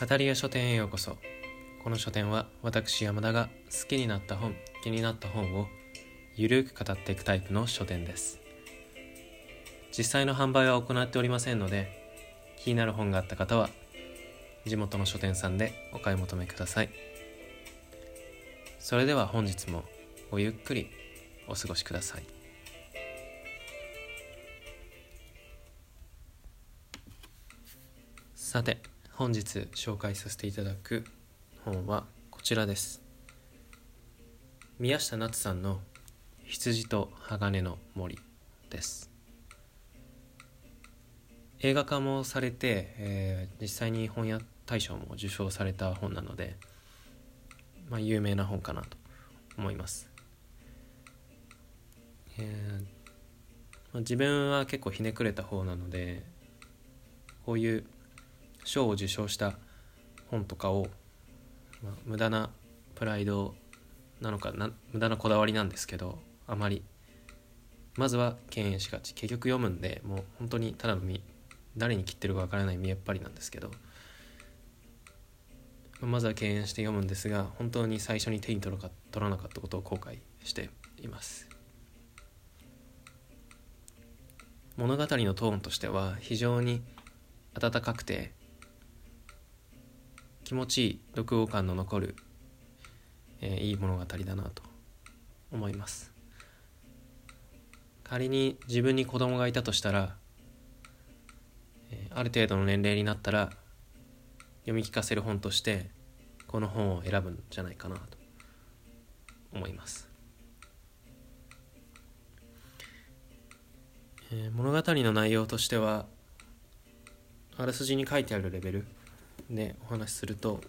語り屋書店へようこそ。この書店は私山田が好きになった本気になった本をゆるく語っていくタイプの書店です。実際の販売は行っておりませんので気になる本があった方は地元の書店さんでお買い求めください。それでは本日もごゆっくりお過ごしください。さて本日紹介させていただく本はこちらです。宮下夏さんの「羊と鋼の森」です。映画化もされて、えー、実際に本屋大賞も受賞された本なので、まあ、有名な本かなと思います、えーまあ、自分は結構ひねくれた方なのでこういう賞を受賞した本とかを、まあ、無駄なプライドなのかな無駄なこだわりなんですけどあまり。まずは敬遠しがち。結局読むんでもう本当にただの誰に切ってるかわからない見えっ張りなんですけど。まずは敬遠して読むんですが本当に最初に手に取ら取らなかったことを後悔しています。物語のトーンとしては非常に温かくて気持ちいい読後感の残る、えー、いい物語だなと思います。仮に自分に子供がいたとしたらえある程度の年齢になったら読み聞かせる本としてこの本を選ぶんじゃないかなと思います、えー、物語の内容としてはあらすじに書いてあるレベル。でお話しすると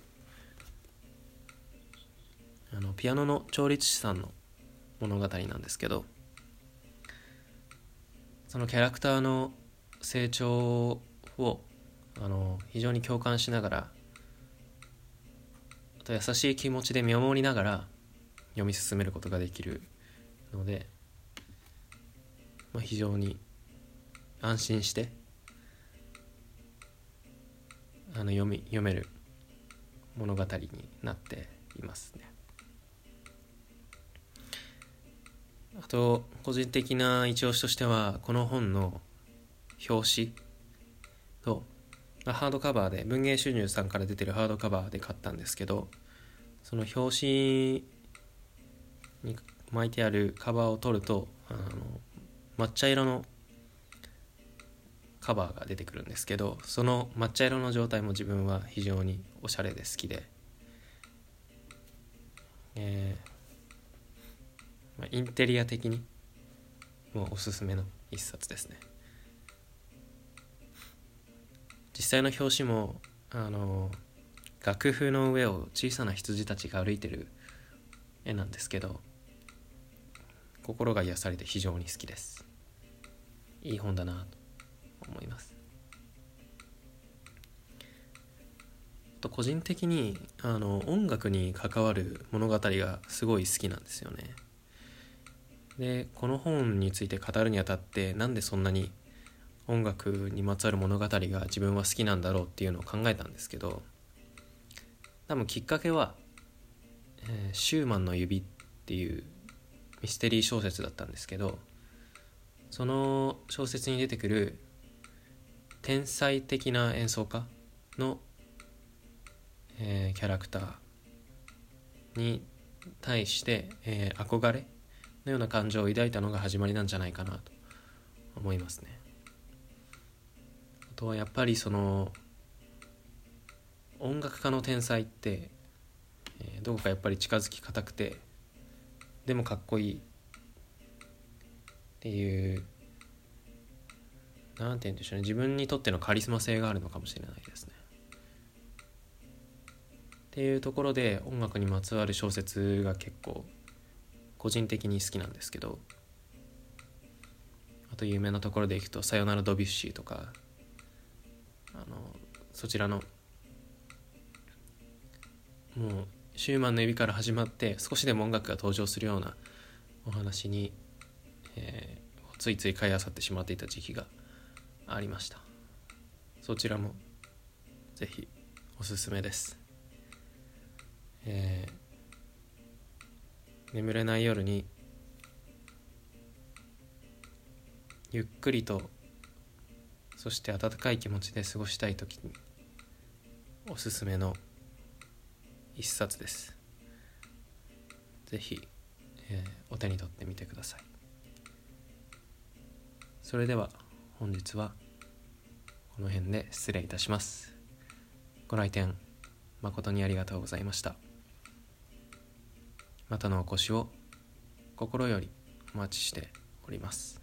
あのピアノの調律師さんの物語なんですけどそのキャラクターの成長をあの非常に共感しながらあと優しい気持ちで見守りながら読み進めることができるので、まあ、非常に安心してあの読み読める物語になっていますね。あと個人的な一押しとしてはこの本の表紙と、まあ、ハードカバーで文芸収入さんから出てるハードカバーで買ったんですけどその表紙に巻いてあるカバーを取るとあの抹茶色のカバーが出てくるんですけどその抹茶色の状態も自分は非常におしゃれで好きで、えーまあ、インテリア的にもうおすすめの一冊ですね。実際の表紙もあの楽譜の上を小さな羊たちが歩いてる絵なんですけど心が癒されて非常に好きですいい本だなと思います。と個人的にあの音楽に関わる物語がすごい好きなんですよね。でこの本について語るにあたってなんでそんなに音楽にまつわる物語が自分は好きなんだろうっていうのを考えたんですけど多分きっかけは「えー、シューマンの指」っていうミステリー小説だったんですけどその小説に出てくる天才的な演奏家の、えー、キャラクターに対して、えー、憧れのような感情を抱いたのが始まりなんじゃないかなと思いますね。とはやっぱりその音楽家の天才って、えー、どこかやっぱり近づきがたくてでもかっこいいっていうなんて言うんでしょうね自分にとってのカリスマ性があるのかもしれないですね。っていうところで音楽にまつわる小説が結構個人的に好きなんですけどあと有名なところでいくと「さよならドビュッシー」とかあのそちらのもうシューマンの指から始まって少しでも音楽が登場するようなお話に、えー、ついつい買いあさってしまっていた時期がありました。そちらもぜひおすすめです。えー、眠れない夜にゆっくりとそして温かい気持ちで過ごしたい時におすすめの一冊です。是非、えー、お手に取ってみてください。それでは本日はこの辺で失礼いたします。ご来店誠にありがとうございました。またのお越しを心よりお待ちしております。